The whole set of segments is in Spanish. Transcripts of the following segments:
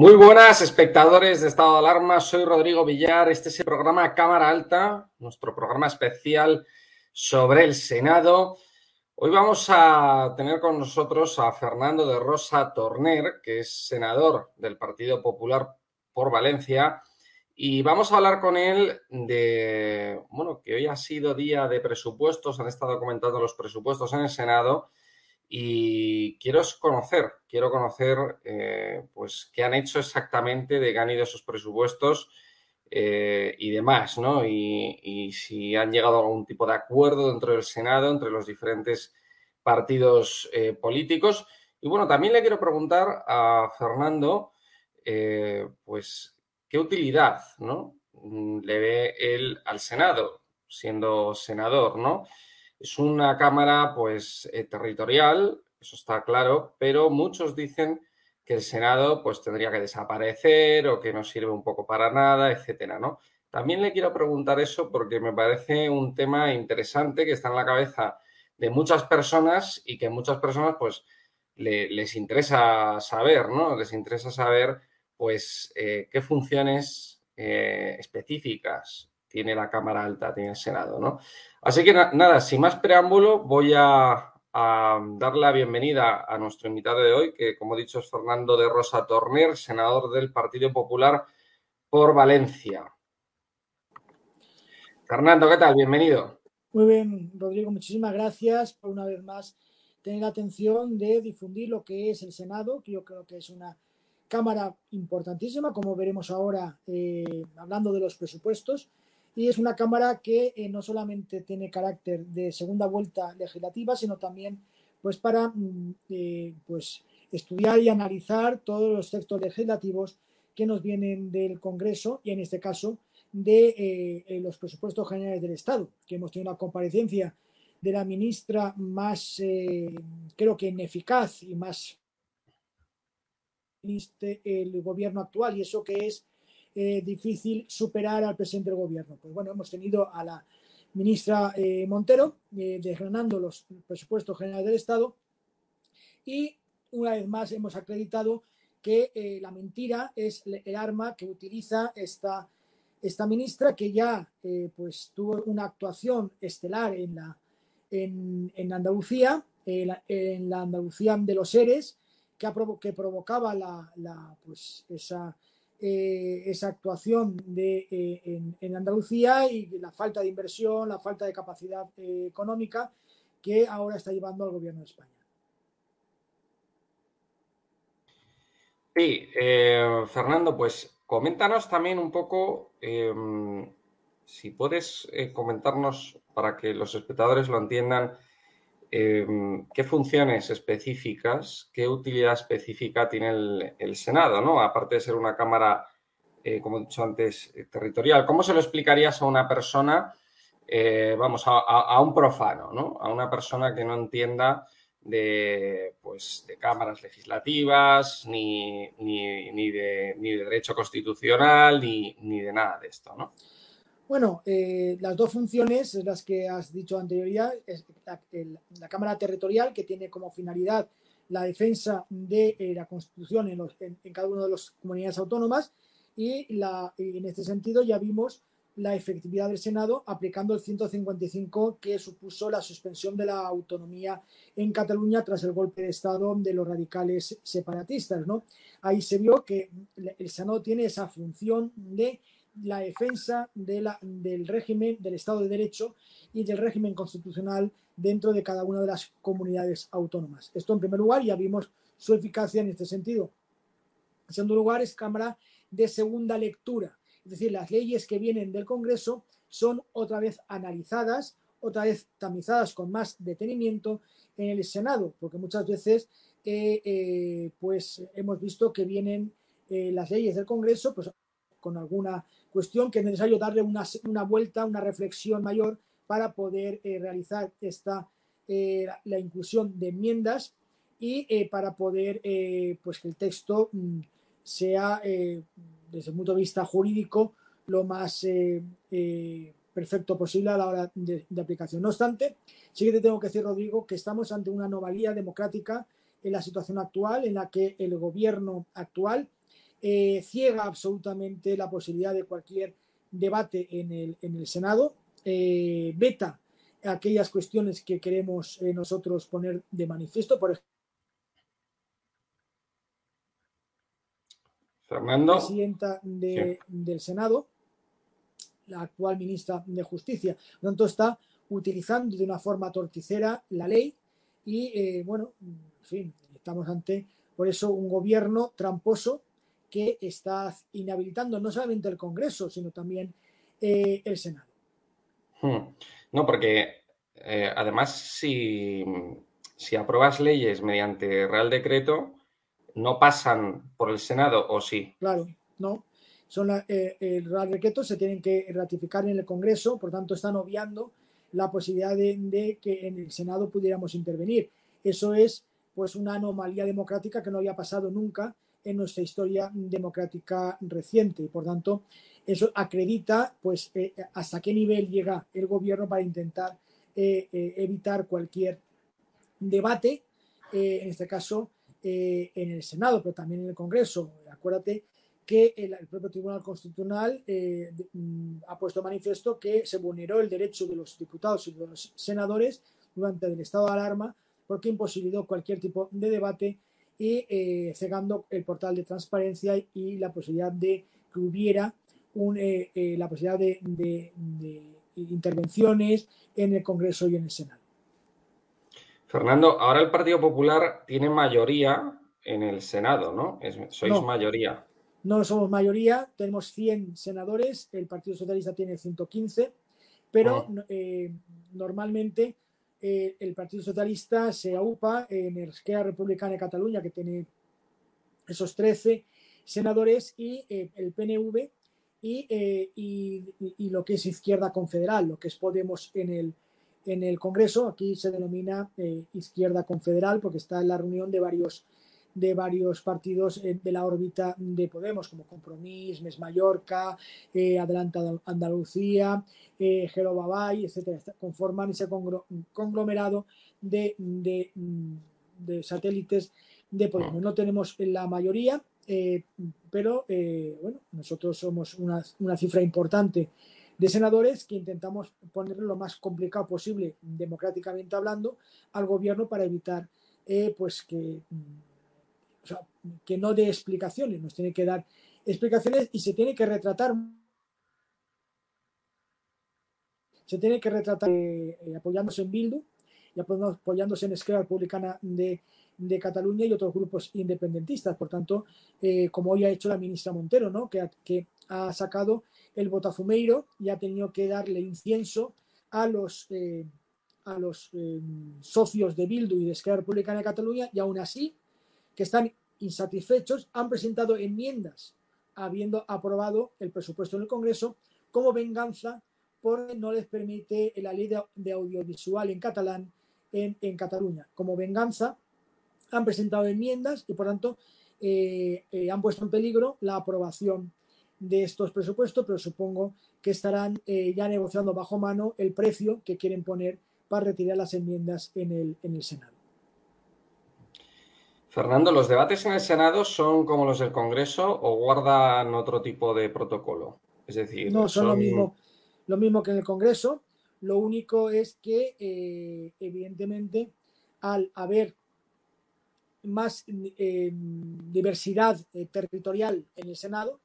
Muy buenas, espectadores de Estado de Alarma. Soy Rodrigo Villar. Este es el programa Cámara Alta, nuestro programa especial sobre el Senado. Hoy vamos a tener con nosotros a Fernando de Rosa Torner, que es senador del Partido Popular por Valencia. Y vamos a hablar con él de, bueno, que hoy ha sido día de presupuestos, han estado comentando los presupuestos en el Senado y quiero conocer, quiero conocer eh, pues qué han hecho exactamente de que han ido esos presupuestos eh, y demás, ¿no? Y, si han llegado a algún tipo de acuerdo dentro del Senado entre los diferentes partidos eh, políticos. Y bueno, también le quiero preguntar a Fernando, pues, ¿qué utilidad, ¿no? Le ve él al Senado, siendo senador, ¿no? Es una cámara, pues, eh, territorial, eso está claro, pero muchos dicen que el Senado, pues, tendría que desaparecer o que no sirve un poco para nada, etcétera, ¿no? También le quiero preguntar eso porque me parece un tema interesante que está en la cabeza de muchas personas y que muchas personas, pues, les interesa saber, ¿no? Les interesa saber, pues, eh, qué funciones eh, específicas tiene la Cámara Alta, tiene el Senado, ¿no? Así que nada, sin más preámbulo, voy a, dar la bienvenida a nuestro invitado de hoy, que como he dicho es Fernando de Rosa Torner, senador del Partido Popular por Valencia. Fernando, ¿qué tal? Bienvenido. Muy bien, Rodrigo, muchísimas gracias por una vez más tener la atención de difundir lo que es el Senado, que yo creo que es una cámara importantísima, como veremos ahora eh, hablando de los presupuestos y es una Cámara que eh, no solamente tiene carácter de segunda vuelta legislativa, sino también pues para mm, eh, pues estudiar y analizar todos los textos legislativos que nos vienen del Congreso y en este caso de eh, los presupuestos generales del Estado, que hemos tenido una comparecencia de la ministra más, creo que ineficaz y más el gobierno actual, y eso que es eh, difícil superar al presidente del gobierno. Pues bueno, hemos tenido a la ministra eh, Montero eh, desgranando los presupuestos generales del Estado y una vez más hemos acreditado que la mentira es el arma que utiliza esta, esta ministra que ya pues tuvo una actuación estelar en, la, en, en Andalucía, en la, Andalucía de los seres, que, que provocaba la, la, pues esa eh, esa actuación eh, en, Andalucía y la falta de inversión, la falta de capacidad eh, económica que ahora está llevando al gobierno de España. Sí, Fernando, pues coméntanos también un poco, em, si puedes comentarnos para que los espectadores lo entiendan, Em, qué funciones específicas, qué utilidad específica tiene el, Senado, ¿no? Aparte de ser una Cámara, eh, como he dicho antes, eh, territorial. ¿Cómo se lo explicarías a una persona, eh, vamos, a, un profano, ¿no? A una persona que no entienda de, pues, de cámaras legislativas, ni, ni, de, ni de derecho constitucional, ni, ni de nada de esto, ¿no? Bueno, eh, las dos funciones, las que has dicho anterioridad, es la, Cámara Territorial, que tiene como finalidad la defensa de eh, la Constitución en, cada una de las comunidades autónomas, y, la, en este sentido ya vimos la efectividad del Senado aplicando el 155 que supuso la suspensión de la autonomía en Cataluña tras el golpe de Estado de los radicales separatistas. ¿no? Ahí se vio que el Senado tiene esa función de la defensa de la, del régimen del Estado de Derecho y del régimen constitucional dentro de cada una de las comunidades autónomas. Esto en primer lugar, ya vimos su eficacia en este sentido. En segundo lugar, es Cámara de segunda lectura, es decir, las leyes que vienen del Congreso son otra vez analizadas, otra vez tamizadas con más detenimiento en el Senado, porque muchas veces eh, eh, pues hemos visto que vienen eh, las leyes del Congreso pues, con alguna cuestión que es necesario darle una, una vuelta, una reflexión mayor para poder eh, realizar esta, eh, la inclusión de enmiendas y eh, para poder pues que el texto mm, sea desde el punto de vista jurídico lo más perfecto posible a la hora de, de, aplicación. No obstante, sí que te tengo que decir, Rodrigo, que estamos ante una anomalía democrática en la situación actual en la que el gobierno actual eh, ciega absolutamente la posibilidad de cualquier debate en el, en el Senado, eh, veta aquellas cuestiones que queremos eh, nosotros poner de manifiesto, por ejemplo, Fernando. presidenta de, del Senado, la actual ministra de Justicia. Por lo tanto, está utilizando de una forma torticera la ley y, eh, bueno, en fin, estamos ante, por eso, un gobierno tramposo que está inhabilitando no solamente el Congreso, sino también eh, el Senado. Hmm. No, porque eh, además si, si apruebas leyes mediante Real Decreto, no pasan por el Senado o sí. Claro, no. Son la- eh, el Real Decreto se tienen que ratificar en el Congreso, por tanto están obviando la posibilidad de, de que en el Senado pudiéramos intervenir. Eso es pues una anomalía democrática que no había pasado nunca en nuestra historia democrática reciente y por tanto eso acredita pues eh, hasta qué nivel llega el gobierno para intentar eh, eh, evitar cualquier debate, en este caso en el Senado, pero también en el Congreso. Acuérdate que el, propio Tribunal Constitucional mm, ha puesto manifiesto que se vulneró el derecho de los diputados y de los senadores durante el estado de alarma porque imposibilitó cualquier tipo de debate y eh, el portal de transparencia y la posibilidad de que hubiera un, eh, eh, la posibilidad de, de- de intervenciones en el Congreso y en el Senado. Fernando, ahora el Partido Popular tiene mayoría en el Senado, ¿no? Es- sois No. mayoría. No somos mayoría, tenemos 100 senadores, el Partido Socialista tiene 115, pero no- eh, normalmente eh, el Partido Socialista se aupa en Esquerra Republicana de Cataluña, que tiene esos 13 senadores, y eh, el PNV y, eh, y- y- lo que es Izquierda Confederal, lo que es Podemos en el, en el Congreso. Aquí se denomina Izquierda Confederal porque está en la reunión de varios de varios partidos eh, de la órbita de Podemos, como Compromís, Mes Mallorca, eh, Adelanta Andal- Andalucía, eh, Babay, etcétera, conforman ese conglomerado de, de, mm, de satélites de Podemos. No tenemos la mayoría, eh, pero eh, bueno, nosotros somos una, una cifra importante de senadores que intentamos ponerle lo más complicado posible, democráticamente hablando, al gobierno para evitar eh, pues que mm, que no dé explicaciones, nos tiene que dar explicaciones y se tiene que retratar se tiene que retratar eh, apoyándose en Bildu y apoyándose en Esquerra Republicana de, Cataluña y otros grupos independentistas. Por tanto, eh, como hoy ha hecho la ministra Montero, ¿no? que, ha, que ha sacado el botafumeiro y ha tenido que darle incienso a los, eh, a los eh, socios de Bildu y de Esquerra Republicana de Cataluña y aún así que están insatisfechos, han presentado enmiendas habiendo aprobado el presupuesto en el Congreso como venganza porque no les permite la ley de, de audiovisual en catalán en, en Cataluña. Como venganza han presentado enmiendas y por tanto eh, eh, han puesto en peligro la aprobación de estos presupuestos, pero supongo que estarán eh, ya negociando bajo mano el precio que quieren poner para retirar las enmiendas en el, en el Senado. Fernando, ¿los debates en el Senado son como los del Congreso o guardan otro tipo de protocolo? Es decir, No son, Lo, mismo, lo mismo que en el Congreso. Lo único es que, eh, evidentemente, al haber más eh, diversidad eh, territorial en el Senado,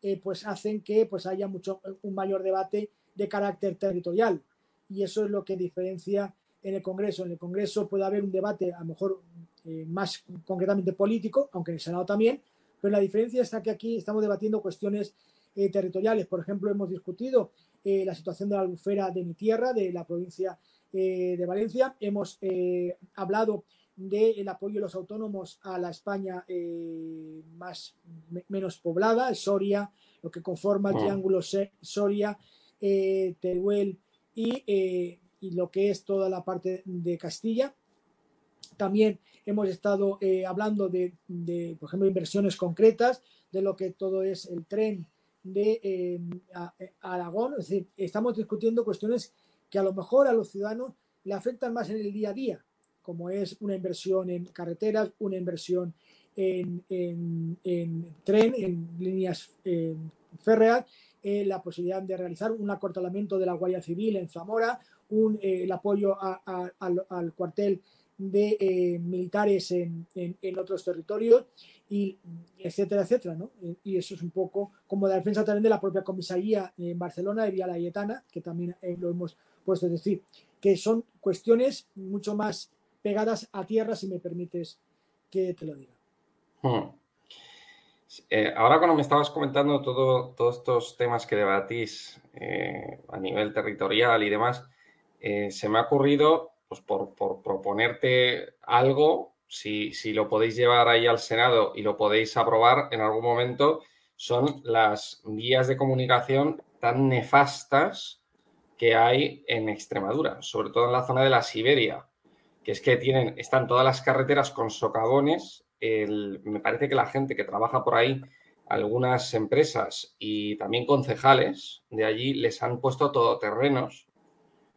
eh, pues hacen que pues haya mucho un mayor debate de carácter territorial. Y eso es lo que diferencia en el Congreso. En el Congreso puede haber un debate a lo mejor eh, más concretamente político, aunque en el Senado también, pero la diferencia está que aquí estamos debatiendo cuestiones eh, territoriales. Por ejemplo, hemos discutido eh, la situación de la albufera de mi tierra, de la provincia de Valencia. Hemos hablado del apoyo de los autónomos a la España más me, menos poblada, Soria, lo que conforma el triángulo Soria, Teruel y, y, lo que es toda la parte de Castilla. También hemos estado eh, hablando de, de, por ejemplo, inversiones concretas, de lo que todo es el tren de eh, a Aragón. Es decir, estamos discutiendo cuestiones que a lo mejor a los ciudadanos le afectan más en el día a día, como es una inversión en carreteras, una inversión en, en, tren, en líneas férreas, la posibilidad de realizar un acortalamiento de la Guardia Civil en Zamora, un, el apoyo al, cuartel de militares en, en, otros territorios y etcétera, etcétera, ¿no? Y eso es un poco como la defensa también de la propia comisaría en Barcelona de Vía Layetana, que también lo hemos puesto a decir, que son cuestiones mucho más pegadas a tierra, si me permites que te lo diga. Hmm. Eh, ahora cuando me estabas comentando todo, todos estos temas que debatís eh, a nivel territorial y demás, eh, se me ha ocurrido, pues por, proponerte algo, si, si, lo podéis llevar ahí al Senado y lo podéis aprobar en algún momento, son las vías de comunicación tan nefastas que hay en Extremadura, sobre todo en la zona de la Siberia, que es que tienen, están todas las carreteras con socavones. me parece que la gente que trabaja por ahí, algunas empresas y también concejales de allí les han puesto todoterrenos,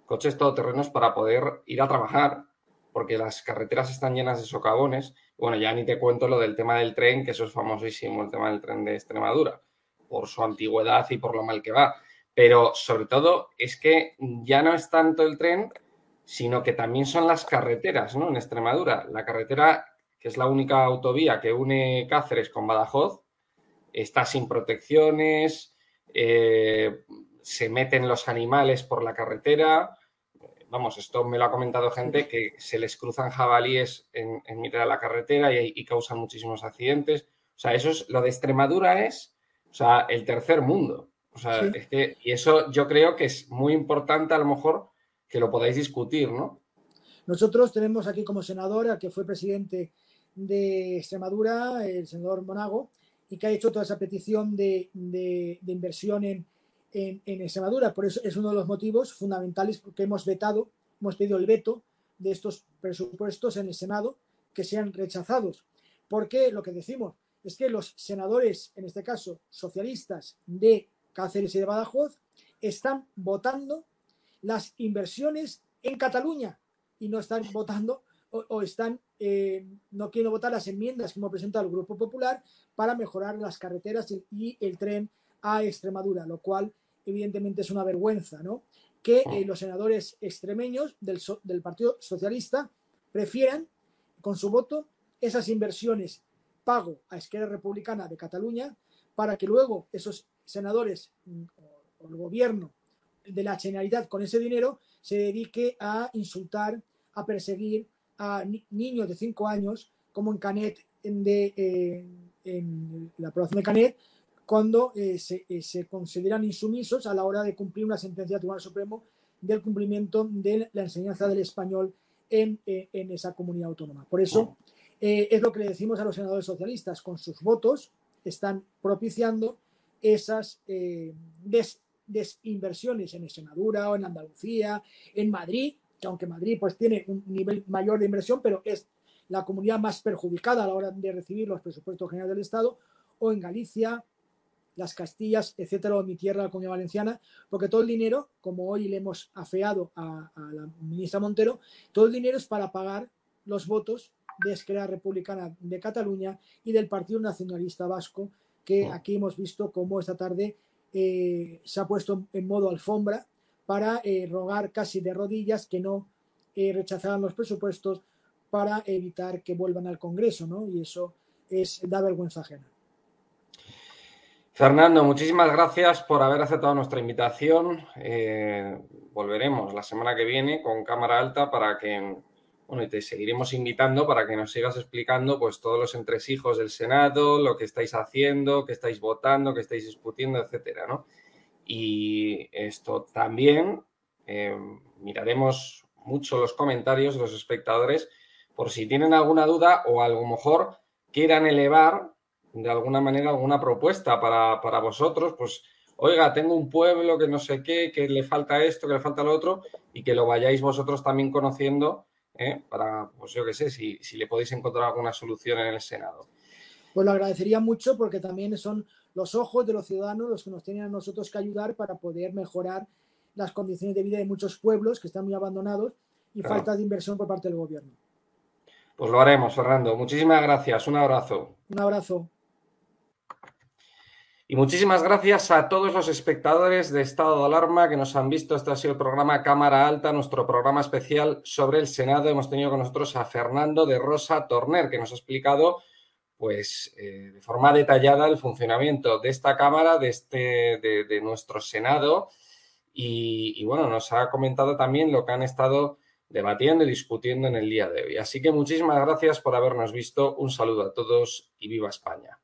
coches todoterrenos para poder ir a trabajar, porque las carreteras están llenas de socavones. Bueno, ya ni te cuento lo del tema del tren, que eso es famosísimo, el tema del tren de Extremadura, por su antigüedad y por lo mal que va. Pero sobre todo es que ya no es tanto el tren, sino que también son las carreteras, ¿no? En Extremadura, la carretera, que es la única autovía que une Cáceres con Badajoz, está sin protecciones, eh, se meten los animales por la carretera. Vamos, esto me lo ha comentado gente que se les cruzan jabalíes en, mitad de la carretera y, causan muchísimos accidentes. O sea, eso es lo de Extremadura es, o sea, el tercer mundo. O sea, es que, y eso yo creo que es muy importante a lo mejor que lo podáis discutir, ¿no? Nosotros tenemos aquí como senador que fue presidente de Extremadura, el senador Monago, y que ha hecho toda esa petición de, inversión en, Extremadura. Por eso es uno de los motivos fundamentales que hemos vetado, hemos pedido el veto de estos presupuestos en el Senado que sean rechazados. Porque lo que decimos es que los senadores, en este caso socialistas de Cáceres y de Badajoz, están votando las inversiones en Cataluña y no están votando o, están eh, no quieren votar las enmiendas que hemos presentado el Grupo Popular para mejorar las carreteras y el tren a Extremadura, lo cual evidentemente es una vergüenza, ¿no? Que eh, los senadores extremeños del, del Partido Socialista prefieran con su voto esas inversiones pago a Esquerra Republicana de Cataluña para que luego esos senadores mm, o el gobierno de la Generalitat con ese dinero se dedique a insultar, a perseguir a niños de 5 años, como en Canet, de, eh, en la aprobación de Canet, cuando eh, eh, se, consideran insumisos a la hora de cumplir una sentencia del Tribunal Supremo del cumplimiento de la enseñanza del español en, esa comunidad autónoma. Por eso es lo que le decimos a los senadores socialistas, con sus votos están propiciando esas des desinversiones en Extremadura o en Andalucía, en Madrid, que aunque Madrid pues tiene un nivel mayor de inversión, pero es la comunidad más perjudicada a la hora de recibir los presupuestos generales del Estado, o en Galicia, las Castillas, etcétera, o mi tierra, la Comunidad Valenciana, porque todo el dinero, como hoy le hemos afeado a, la ministra Montero, todo el dinero es para pagar los votos de Esquerra Republicana de Cataluña y del Partido Nacionalista Vasco, que aquí hemos visto cómo esta tarde eh, se ha puesto en modo alfombra para eh, rogar casi de rodillas que no eh, rechazaran los presupuestos para evitar que vuelvan al Congreso, ¿no? Y eso es da vergüenza ajena. Fernando, muchísimas gracias por haber aceptado nuestra invitación. volveremos la semana que viene con cámara alta para que bueno, y te seguiremos invitando para que nos sigas explicando pues todos los entresijos del Senado, lo que estáis haciendo, que estáis votando, que estáis discutiendo, etcétera, ¿no? Y esto también eh, miraremos mucho los comentarios de los espectadores por si tienen alguna duda o a lo mejor quieran elevar de alguna manera alguna propuesta para, para vosotros, pues oiga, tengo un pueblo que no sé qué, que le falta esto, que le falta lo otro, y que lo vayáis vosotros también conociendo ¿eh? para, pues yo qué sé, si, le podéis encontrar alguna solución en el Senado. Pues lo agradecería mucho porque también son los ojos de los ciudadanos los que nos tienen a nosotros que ayudar para poder mejorar las condiciones de vida de muchos pueblos que están muy abandonados y falta de inversión por parte del gobierno. Pues lo haremos, Fernando. Muchísimas gracias. Un abrazo. Un abrazo. Y muchísimas gracias a todos los espectadores de Estado de Alarma que nos han visto. Este ha sido el programa Cámara Alta, nuestro programa especial sobre el Senado. Hemos tenido con nosotros a Fernando de Rosa Torner, que nos ha explicado pues eh, de forma detallada el funcionamiento de esta Cámara, de, este, de, nuestro Senado. Y, y, bueno, nos ha comentado también lo que han estado debatiendo y discutiendo en el día de hoy. Así que muchísimas gracias por habernos visto. Un saludo a todos y viva España.